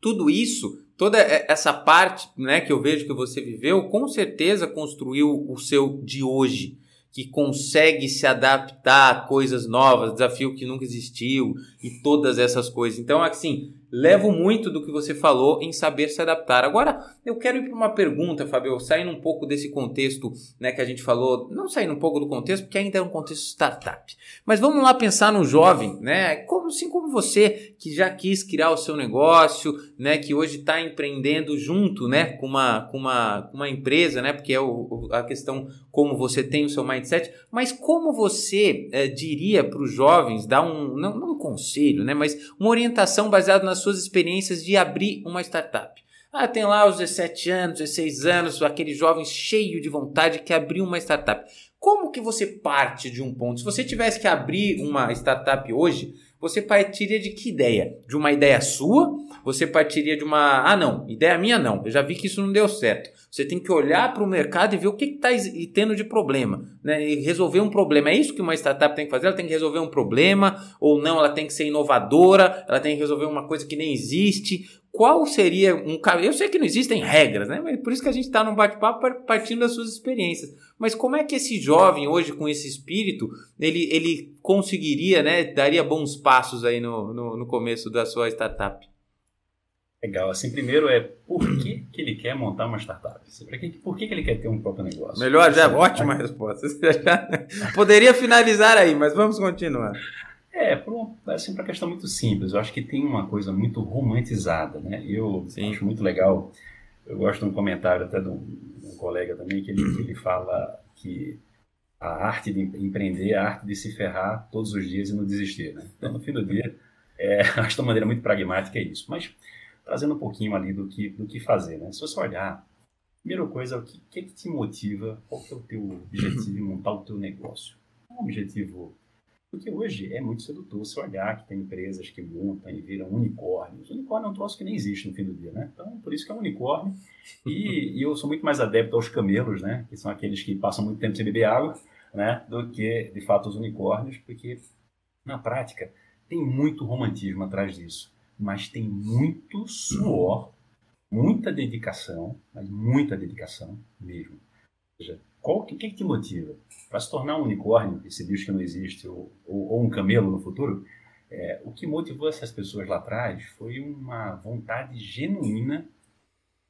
tudo isso, toda essa parte, né, que eu vejo que você viveu, com certeza construiu o seu de hoje, que consegue se adaptar a coisas novas, desafio que nunca existiu e todas essas coisas. Então, assim, levo muito do que você falou em saber se adaptar. Agora, eu quero ir para uma pergunta, Fabio, saindo um pouco desse contexto né, que a gente falou, não saindo um pouco do contexto, porque ainda é um contexto startup. Mas vamos lá pensar no jovem, né? Como, assim como você, que já quis criar o seu negócio, né? Que hoje está empreendendo junto né, com, uma, com, uma, com uma empresa, né? Porque é o, a questão como você tem o seu mindset, mas como você é, diria para os jovens, dar um, não, não conselho, né? Mas uma orientação baseada nas suas experiências de abrir uma startup. Ah, tem lá os 17 anos, 16 anos, aquele jovem cheio de vontade que abriu uma startup. Como que você parte de um ponto? Se você tivesse que abrir uma startup hoje, você partiria de que ideia? De uma ideia sua? Você partiria de uma. Ah, não, ideia minha não. Eu já vi que isso não deu certo. Você tem que olhar para o mercado e ver o que está tendo de problema, né? E resolver um problema. É isso que uma startup tem que fazer? Ela tem que resolver um problema, ou não, ela tem que ser inovadora, ela tem que resolver uma coisa que nem existe. Qual seria um caminho? Eu sei que não existem regras, né? Mas por isso que a gente está num bate-papo partindo das suas experiências. Mas como é que esse jovem hoje, com esse espírito, ele, ele conseguiria, né? Daria bons passos aí no, no, no começo da sua startup? Legal. Assim, primeiro é por que, que ele quer montar uma startup? Por que, por que, que ele quer ter um próprio negócio? Melhor, já, ótima resposta. *laughs* Poderia finalizar aí, mas vamos continuar. É, por, assim, para questão muito simples. Eu acho que tem uma coisa muito romantizada, né? Eu Sim. acho muito legal. Eu gosto de um comentário até de um, um colega também que ele, que ele fala que a arte de empreender é a arte de se ferrar todos os dias e não desistir, né? Então, no fim do dia, é, *laughs* acho de uma maneira muito pragmática é isso. Mas trazendo um pouquinho ali do que, do que fazer, né? Se você olhar, primeira coisa, o que, que, que te motiva, qual que é o teu objetivo em montar o teu negócio? Um objetivo porque hoje é muito sedutor você olhar que tem empresas que montam e viram unicórnios. Unicórnio é um troço que nem existe no fim do dia, né? Então, por isso que é um unicórnio. E, *laughs* e eu sou muito mais adepto aos camelos, né? Que são aqueles que passam muito tempo sem beber água, né? Do que, de fato, os unicórnios, porque, na prática, tem muito romantismo atrás disso mas tem muito suor, muita dedicação, mas muita dedicação mesmo. Ou seja, qual que, que te motiva? Para se tornar um unicórnio, esse bicho que não existe, ou, ou, ou um camelo no futuro, é, o que motivou essas pessoas lá atrás foi uma vontade genuína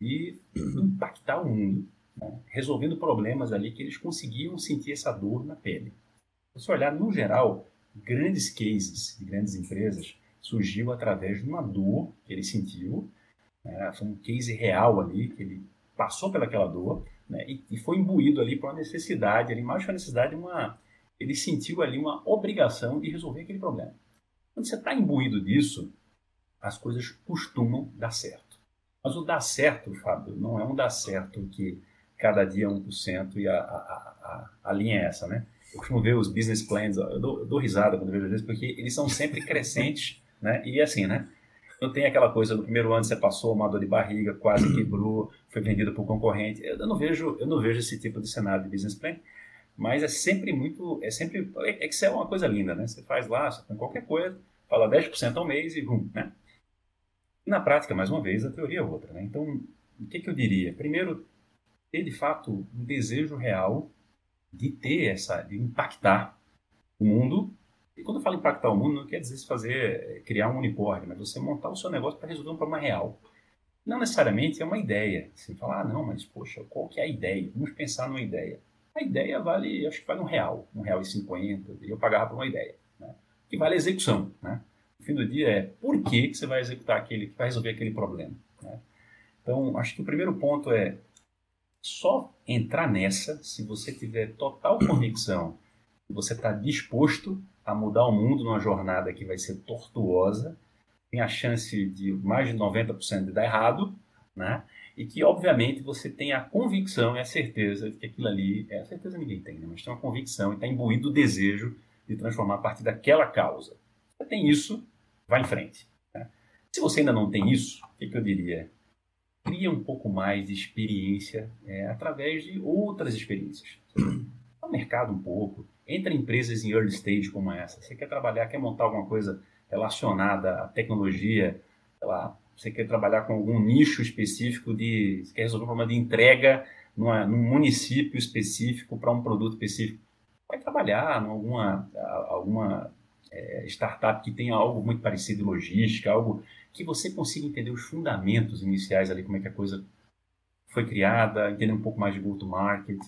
de impactar o mundo, né? resolvendo problemas ali que eles conseguiam sentir essa dor na pele. Se olhar, no geral, grandes cases de grandes empresas surgiu através de uma dor que ele sentiu, né? foi um case real ali, que ele passou pelaquela dor né? e, e, foi imbuído ali por uma necessidade, ali, mais que uma necessidade, uma, ele sentiu ali uma obrigação de resolver aquele problema. Quando você está imbuído disso, as coisas costumam dar certo. Mas o dar certo, Fábio, não é um dar certo que cada dia é 1% e a, a, a, a linha é essa, né? Eu costumo ver os business plans, eu dou, eu dou risada quando vejo eles, porque eles são sempre crescentes né? E assim, né? Não tem aquela coisa do primeiro ano você passou uma dor de barriga, quase *clears throat* quebrou, foi vendido por concorrente. Eu não vejo, eu não vejo esse tipo de cenário de business plan, mas é sempre muito, é sempre, Excel é uma coisa linda, né? Você faz lá, você tem qualquer coisa, fala 10% ao mês e vum, né? Na prática, mais uma vez, a teoria é outra, né? Então, o que, que eu diria? Primeiro, ter de fato um desejo real de ter essa, de impactar o mundo quando eu falo impactar o mundo, não quer dizer se fazer, eh, criar um unicórnio, mas você montar o seu negócio para resolver um problema real. Não necessariamente é uma ideia. Você fala, ah, não, mas poxa, qual que é a ideia? Vamos pensar numa ideia. A ideia vale, acho que vale um real, um real e cinquenta, eu pagava por uma ideia. Né? Que vale a execução. Né? No fim do dia é por que, que você vai executar aquele, que vai resolver aquele problema. Né? Então, acho que o primeiro ponto é só entrar nessa se você tiver total convicção você está disposto a mudar o mundo numa jornada que vai ser tortuosa, tem a chance de mais de 90% de dar errado, né? E que, obviamente, você tem a convicção e a certeza de que aquilo ali, é a certeza ninguém tem, né? mas tem uma convicção e está imbuído o desejo de transformar a partir daquela causa. Você tem isso, vai em frente. Né? Se você ainda não tem isso, o que, que eu diria? Cria um pouco mais de experiência é, através de outras experiências. O mercado um pouco, entre empresas em early stage como essa. Você quer trabalhar, quer montar alguma coisa relacionada à tecnologia, sei lá, você quer trabalhar com algum nicho específico de, você quer resolver um problema de entrega numa, num município específico para um produto específico. Vai trabalhar em alguma, alguma é, startup que tenha algo muito parecido logística, algo que você consiga entender os fundamentos iniciais ali, como é que a coisa foi criada, entender um pouco mais de go-to-market.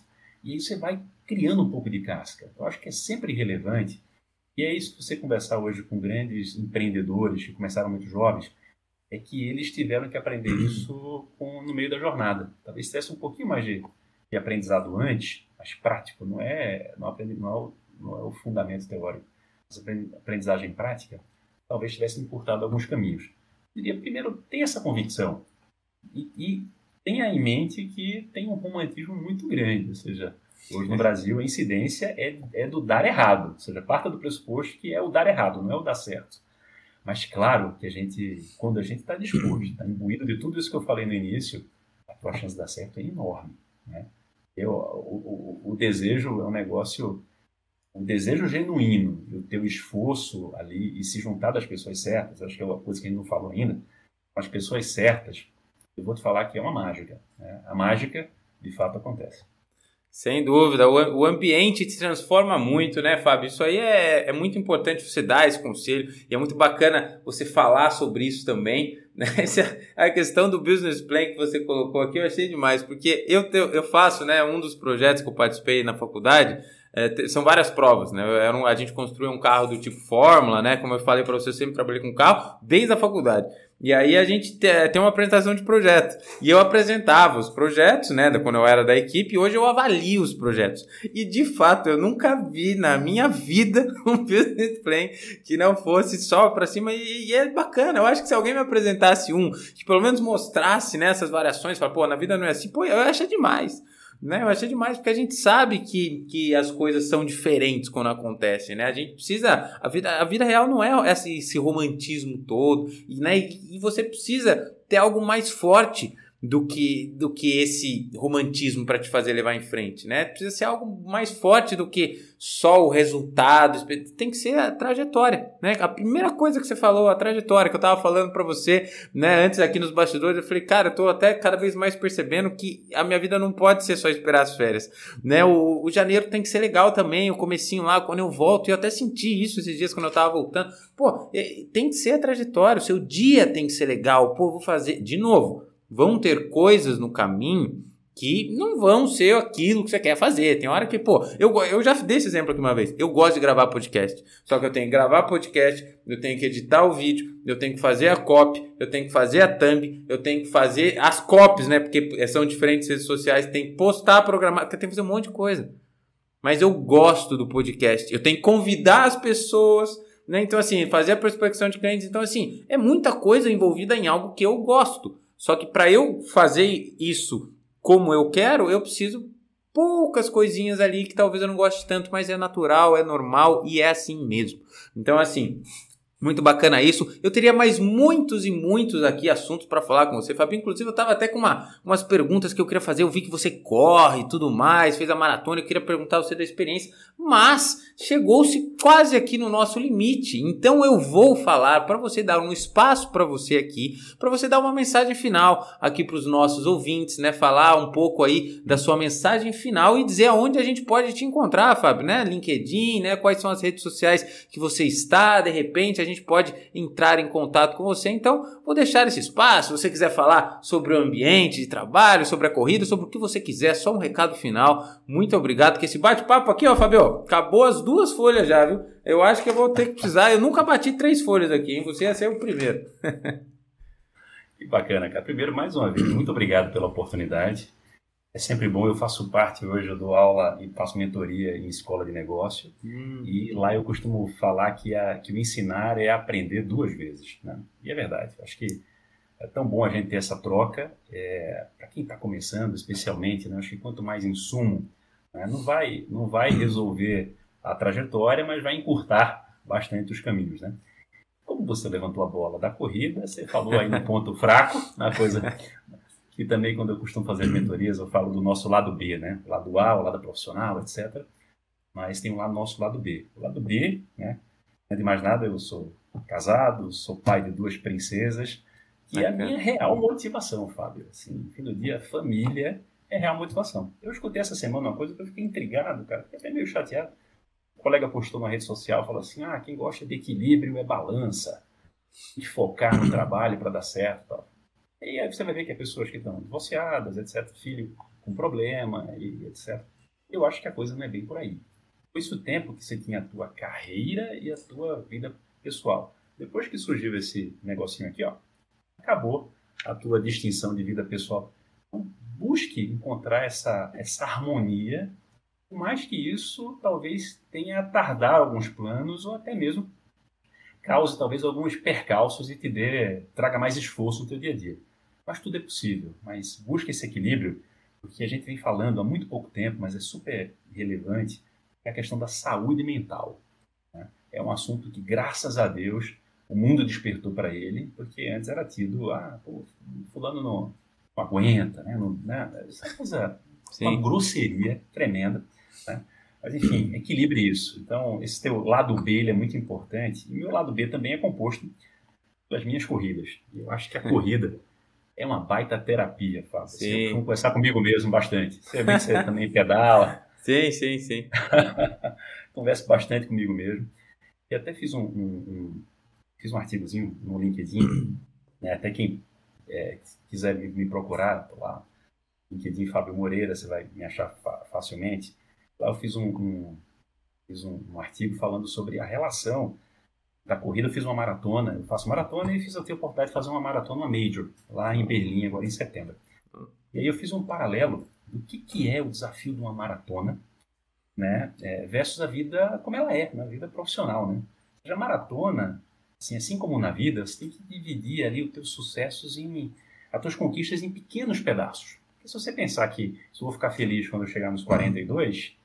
E aí você vai criando um pouco de casca. Eu acho que é sempre relevante. E é isso que você conversar hoje com grandes empreendedores que começaram muito jovens, é que eles tiveram que aprender isso com, no meio da jornada. Talvez tivesse um pouquinho mais de, de aprendizado antes, mas prático, não é, não, aprendi, não, é o, não é o fundamento teórico. Mas aprendizagem prática, talvez tivesse encurtado alguns caminhos. Eu diria, primeiro, tenha essa convicção e, e tenha em mente que tem um romantismo muito grande, ou seja, Hoje no Brasil a incidência é, é do dar errado, ou seja, parta do pressuposto que é o dar errado, não é o dar certo. Mas claro que a gente, quando a gente está disposto, está imbuído de tudo isso que eu falei no início, a tua chance de dar certo é enorme. Né? Eu, o, o, o desejo é um negócio, o desejo genuíno, o teu esforço ali e se juntar das pessoas certas, acho que é uma coisa que a gente não falou ainda, as pessoas certas, eu vou te falar que é uma mágica. Né? A mágica, de fato, acontece. Sem dúvida, o, ambiente te transforma muito, né, Fábio? Isso aí é, é muito importante você dar esse conselho e é muito bacana você falar sobre isso também. *laughs* Né? Essa, a questão do business plan que você colocou aqui eu achei demais, porque eu, eu faço, né, um dos projetos que eu participei na faculdade, é, são várias provas, né? Um, a gente construiu um carro do tipo Fórmula, né? Como eu falei para você, eu sempre trabalhei com carro desde a faculdade. E aí a gente tem uma apresentação de projeto. E eu apresentava os projetos, né, quando eu era da equipe, hoje eu avalio os projetos. E de fato, eu nunca vi na minha vida *laughs* um business plan que não fosse só para cima e, e, é bacana. Eu acho que se alguém me apresentasse um que pelo menos mostrasse né, essas variações, fala, pô, na vida não é assim, pô, eu acho demais. Né? Eu achei demais, porque a gente sabe que, que as coisas são diferentes quando acontecem, né? A gente precisa. A vida, a vida real não é esse, esse romantismo todo, né? e, e você precisa ter algo mais forte do que, do que esse romantismo para te fazer levar em frente, né? Precisa ser algo mais forte do que só o resultado, tem que ser a trajetória, né? A primeira coisa que você falou, a trajetória que eu estava falando para você, né, antes aqui nos bastidores, eu falei, cara, eu tô até cada vez mais percebendo que a minha vida não pode ser só esperar as férias, né? O, o janeiro tem que ser legal também, o comecinho lá, quando eu volto, eu até senti isso esses dias quando eu tava voltando. Pô, tem que ser a trajetória, o seu dia tem que ser legal. Pô, vou fazer de novo vão ter coisas no caminho que não vão ser aquilo que você quer fazer. Tem hora que, pô, eu, eu já dei esse exemplo aqui uma vez. Eu gosto de gravar podcast. Só que eu tenho que gravar podcast, eu tenho que editar o vídeo, eu tenho que fazer a copy, eu tenho que fazer a thumb, eu tenho que fazer as copies, né? Porque são diferentes redes sociais, tem que postar, programar, tem que fazer um monte de coisa. Mas eu gosto do podcast. Eu tenho que convidar as pessoas, né? Então, assim, fazer a prospecção de clientes. Então, assim, é muita coisa envolvida em algo que eu gosto. Só que para eu fazer isso como eu quero, eu preciso poucas coisinhas ali que talvez eu não goste tanto, mas é natural, é normal e é assim mesmo. Então, assim, muito bacana isso. Eu teria mais muitos e muitos aqui assuntos para falar com você, Fabio. Inclusive, eu estava até com uma, umas perguntas que eu queria fazer. Eu vi que você corre e tudo mais, fez a maratona. Eu queria perguntar você da experiência, mas chegou-se quase aqui no nosso limite. Então, eu vou falar para você dar um espaço para você aqui, para você dar uma mensagem final aqui para os nossos ouvintes, né? Falar um pouco aí da sua mensagem final e dizer aonde a gente pode te encontrar, Fábio, né? LinkedIn, né? Quais são as redes sociais que você está, de repente a gente gente pode entrar em contato com você. Então, vou deixar esse espaço. Se você quiser falar sobre o ambiente de trabalho, sobre a corrida, sobre o que você quiser, só um recado final. Muito obrigado. Que esse bate-papo aqui, ó, Fabio, acabou as duas folhas já, viu? Eu acho que eu vou ter que precisar. Eu nunca bati três folhas aqui, hein? Você ia ser o primeiro. *laughs* que bacana, cara. Primeiro, mais uma vez, muito obrigado pela oportunidade. É sempre bom, eu faço parte hoje, eu dou aula e faço mentoria em escola de negócio. Hum. E lá eu costumo falar que, a, que o ensinar é aprender duas vezes. Né? E é verdade. Acho que é tão bom a gente ter essa troca. É, Para quem está começando, especialmente, né? acho que quanto mais insumo, né? não, vai, não vai resolver a trajetória, mas vai encurtar bastante os caminhos. Né? Como você levantou a bola da corrida, você falou aí no ponto fraco, na coisa que também quando eu costumo fazer as mentorias eu falo do nosso lado B, né? O lado A, o lado profissional, etc. Mas tem o lado, nosso lado B. O lado B, né? Não é de mais nada, eu sou casado, sou pai de duas princesas e é a minha real motivação, Fábio. Assim, no fim do dia, família é real motivação. Eu escutei essa semana uma coisa que eu fiquei intrigado, cara, fiquei até meio chateado. O colega postou na rede social, falou assim, ah, quem gosta de equilíbrio é balança, e focar no trabalho para dar certo, tal. E aí você vai ver que é pessoas que estão divorciadas, etc., filho com problema e etc. Eu acho que a coisa não é bem por aí. Foi isso o tempo que você tinha a tua carreira e a tua vida pessoal. Depois que surgiu esse negocinho aqui, ó, acabou a tua distinção de vida pessoal. Então, busque encontrar essa, essa harmonia. Por mais que isso talvez tenha a tardar alguns planos ou até mesmo cause talvez alguns percalços e te dê, traga mais esforço no teu dia a dia. Mas tudo é possível, mas busca esse equilíbrio, porque a gente vem falando há muito pouco tempo, mas é super relevante, é a questão da saúde mental. Né? É um assunto que, graças a Deus, o mundo despertou para ele, porque antes era tido, ah, pô, fulano não, não aguenta, né? Não, né? Essa é coisa, Sim. uma grosseria tremenda, né? Mas, enfim, equilibre isso. Então, esse teu lado B é muito importante. E o meu lado B também é composto das minhas corridas. Eu acho que a corrida é uma baita terapia, Fábio. Sim. Vamos conversar comigo mesmo bastante. Você vê que você também pedala. Sim, sim, sim. *laughs* Converso bastante comigo mesmo. E até fiz um, um, um fiz um artigozinho no LinkedIn, *clears throat* né? até quem é, quiser me, me procurar, lá, LinkedIn Fábio Moreira, você vai me achar fa facilmente. Lá eu fiz um, um fiz um, um, artigo falando sobre a relação da corrida. Eu fiz uma maratona, eu faço maratona e fiz a oportunidade de fazer uma maratona, uma major, lá em Berlim, agora em setembro. E aí eu fiz um paralelo do que, que é o desafio de uma maratona, né, é, versus a vida como ela é, na vida profissional, né. Já maratona, assim, assim como na vida, você tem que dividir ali os teus sucessos em as tuas conquistas em pequenos pedaços. Porque se você pensar que se eu vou ficar feliz quando eu chegar nos 42,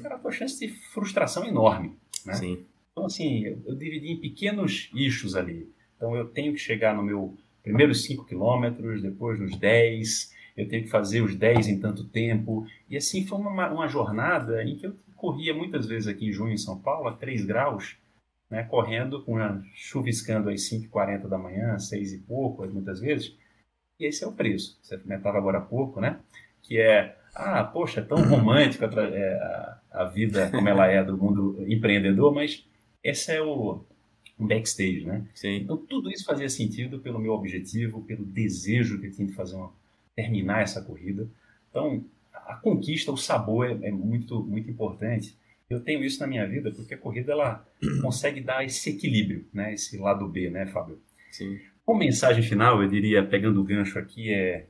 cara, a tua chance de frustração é enorme, né? Sim. Então, assim, eu, dividi em pequenos eixos ali. Então, eu tenho que chegar no meu primeiros 5 quilômetros, depois nos 10, eu tenho que fazer os 10 em tanto tempo. E assim foi uma, uma jornada em que eu corria muitas vezes aqui em junho, em São Paulo, a 3 graus, né, correndo, com a, chuviscando às 5h40 da manhã, 6 e pouco, muitas vezes. E esse é o preço. Você comentava agora há pouco, né? Que é ah, poxa, é tão romântico a, a, a, vida como ela é do mundo empreendedor, mas esse é o backstage, né? Sim. Então tudo isso fazia sentido pelo meu objetivo, pelo desejo que eu tinha de fazer uma, terminar essa corrida. Então a conquista, o sabor é, é muito muito importante. Eu tenho isso na minha vida porque a corrida ela *clears throat* consegue dar esse equilíbrio, né? Esse lado B, né, Fábio? Sim. Como mensagem final, eu diria, pegando o gancho aqui, é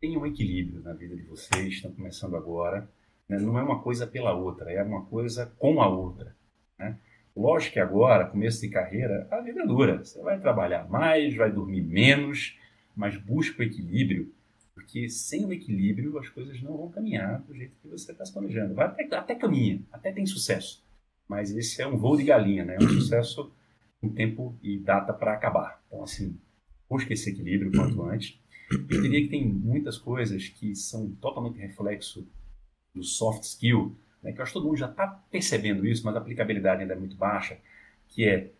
tenha um equilíbrio na vida de vocês, estão começando agora. Né? Não é uma coisa pela outra, é uma coisa com a outra. Né? Lógico que agora, começo de carreira, a vida é dura. Você vai trabalhar mais, vai dormir menos, mas busca o equilíbrio, porque sem o equilíbrio as coisas não vão caminhar do jeito que você está se planejando. Vai até, até caminha, até tem sucesso, mas esse é um voo de galinha, né? É um sucesso com tempo e data para acabar. Então, assim, busca esse equilíbrio quanto antes. Eu diria que tem muitas coisas que são totalmente reflexo do soft skill, né, que eu acho que todo mundo já está percebendo isso, mas a aplicabilidade ainda é muito baixa, que é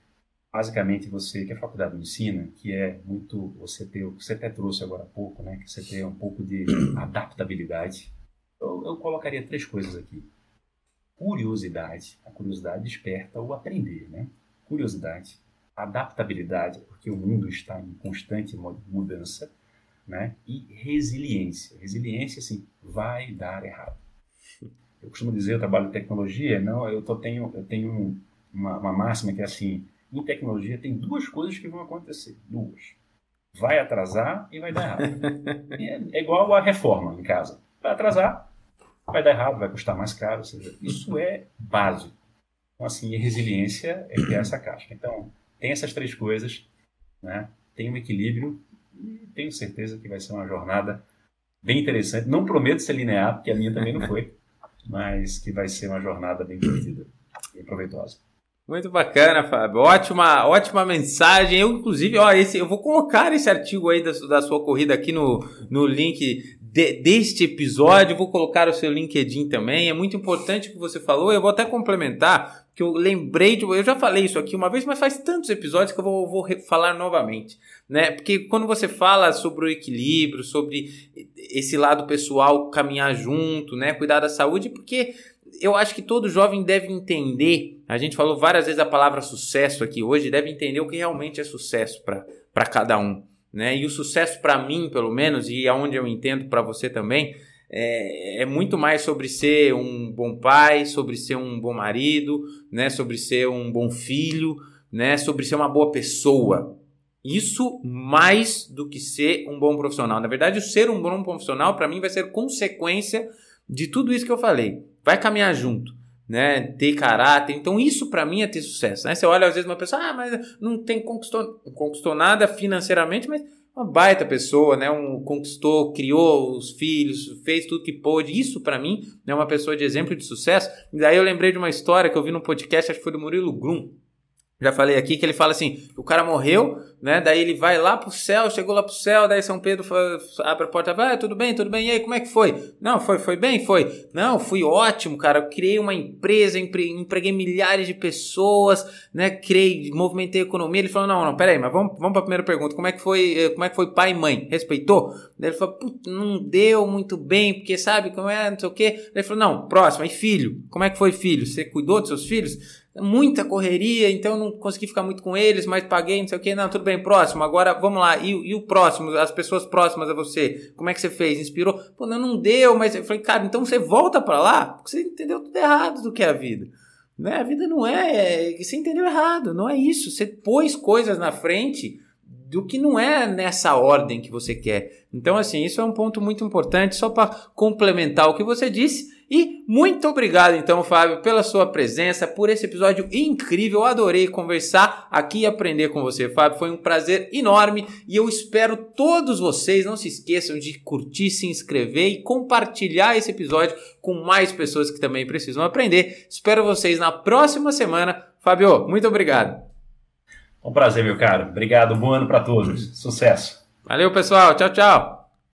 basicamente você, que a faculdade ensina, que é muito você ter, você até trouxe agora há pouco, né, que você ter um pouco de *coughs* adaptabilidade. Eu, eu colocaria três coisas aqui. Curiosidade, a curiosidade desperta o aprender, né? Curiosidade, adaptabilidade, porque o mundo está em constante mudança, né? E resiliência. Resiliência, assim, vai dar errado. Eu costumo dizer, eu trabalho em tecnologia, não, eu tô, tenho, eu tenho uma, uma máxima que é assim, em tecnologia tem duas coisas que vão acontecer, duas. Vai atrasar e vai dar errado. *laughs* é, é igual a reforma em casa. Vai atrasar, vai dar errado, vai custar mais caro, ou seja, isso é básico. Então, assim, resiliência é que é essa caixa. Então, tem essas três coisas, né? tem um equilíbrio e tenho certeza que vai ser uma jornada bem interessante. Não prometo ser linear, porque a minha também não foi, mas que vai ser uma jornada bem divertida e proveitosa. Muito bacana, Fábio. Ótima, ótima mensagem. Eu, inclusive, ó, esse, eu vou colocar esse artigo aí da, da sua corrida aqui no, no link de, deste episódio. Vou colocar o seu LinkedIn também. É muito importante o que você falou. Eu vou até complementar, que eu lembrei de. Eu já falei isso aqui uma vez, mas faz tantos episódios que eu vou, vou falar novamente. Né? Porque quando você fala sobre o equilíbrio, sobre esse lado pessoal caminhar junto, né? cuidar da saúde, porque eu acho que todo jovem deve entender. A gente falou várias vezes a palavra sucesso aqui hoje, deve entender o que realmente é sucesso para cada um né? E o sucesso para mim, pelo menos, e aonde eu entendo para você também, é, é, muito mais sobre ser um bom pai, sobre ser um bom marido, né? Sobre ser um bom filho, né? Sobre ser uma boa pessoa. Isso mais do que ser um bom profissional. Na verdade, o ser um bom profissional para mim vai ser consequência de tudo isso que eu falei. Vai caminhar junto né, ter caráter. Então isso para mim é ter sucesso, né? Você olha às vezes uma pessoa, ah, mas não tem conquistou, conquistou nada financeiramente, mas uma baita pessoa, né? Um conquistou, criou os filhos, fez tudo que pôde. Isso para mim é uma pessoa de exemplo de sucesso. E daí eu lembrei de uma história que eu vi no podcast, acho que foi do Murilo Grum, Já falei aqui que ele fala assim: o cara morreu, né? Daí ele vai lá pro céu, chegou lá pro céu, daí São Pedro abre a porta, vai, ah, tudo bem, tudo bem, e aí, como é que foi? Não, foi, foi bem, foi. Não, fui ótimo, cara. Eu criei uma empresa, empreguei milhares de pessoas, né? Criei, movimentei a economia. Ele falou: não, não, peraí, mas vamos, vamos pra primeira pergunta: como é que foi, eh, como é que foi pai e mãe? Respeitou? Daí ele falou: não deu muito bem, porque sabe como é, não sei o quê. Daí ele falou: não, próximo, e filho? Como é que foi filho? Você cuidou dos seus filhos? Muita correria, então não consegui ficar muito com eles, mas paguei, não sei o que, não, tudo bem, próximo, agora vamos lá, e, e, o próximo, as pessoas próximas a você, como é que você fez? Inspirou? Pô, não, não deu, mas eu falei, cara, então você volta para lá, porque você entendeu tudo errado do que é a vida. Né? A vida não é, é, você entendeu errado, não é isso, você pôs coisas na frente do que não é nessa ordem que você quer. Então, assim, isso é um ponto muito importante, só para complementar o que você disse. E muito obrigado, então, Fábio, pela sua presença, por esse episódio incrível. Adorei conversar aqui e aprender com você, Fábio. Foi um prazer enorme e eu espero todos vocês. Não se esqueçam de curtir, se inscrever e compartilhar esse episódio com mais pessoas que também precisam aprender. Espero vocês na próxima semana. Fábio, muito obrigado. Um prazer, meu caro. Obrigado. Bom ano para todos. Sucesso. Valeu, pessoal. Tchau, tchau.